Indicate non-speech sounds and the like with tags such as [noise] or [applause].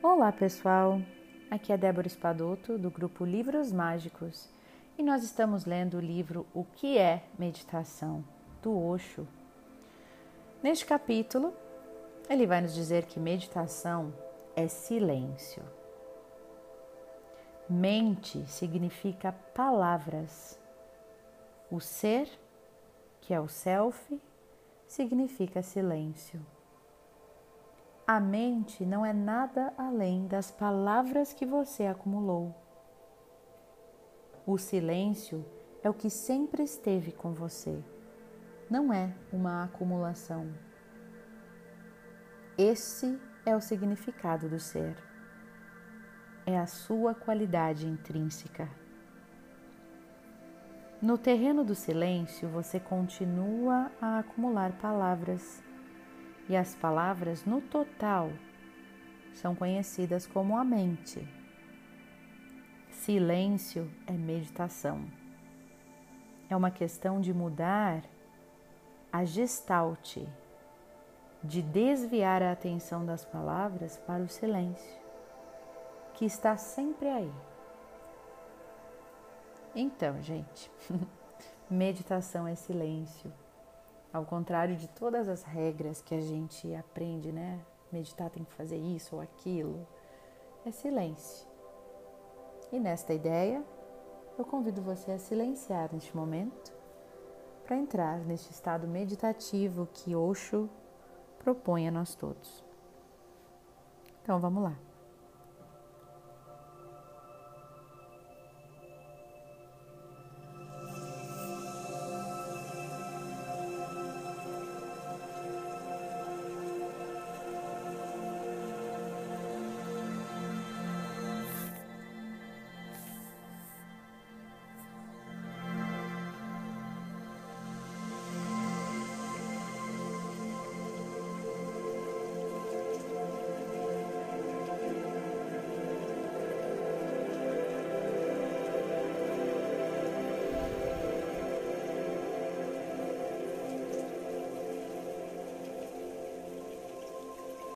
Olá pessoal, aqui é Débora Espadoto do grupo Livros Mágicos e nós estamos lendo o livro O que é Meditação, do Osho. Neste capítulo, ele vai nos dizer que meditação é silêncio. Mente significa palavras. O ser, que é o self, significa silêncio. A mente não é nada além das palavras que você acumulou. O silêncio é o que sempre esteve com você, não é uma acumulação. Esse é o significado do ser. É a sua qualidade intrínseca. No terreno do silêncio, você continua a acumular palavras e as palavras no total são conhecidas como a mente. Silêncio é meditação. É uma questão de mudar a gestalt, de desviar a atenção das palavras para o silêncio, que está sempre aí. Então, gente, [laughs] meditação é silêncio. Ao contrário de todas as regras que a gente aprende, né? Meditar tem que fazer isso ou aquilo. É silêncio. E nesta ideia, eu convido você a silenciar neste momento para entrar neste estado meditativo que Osho propõe a nós todos. Então vamos lá.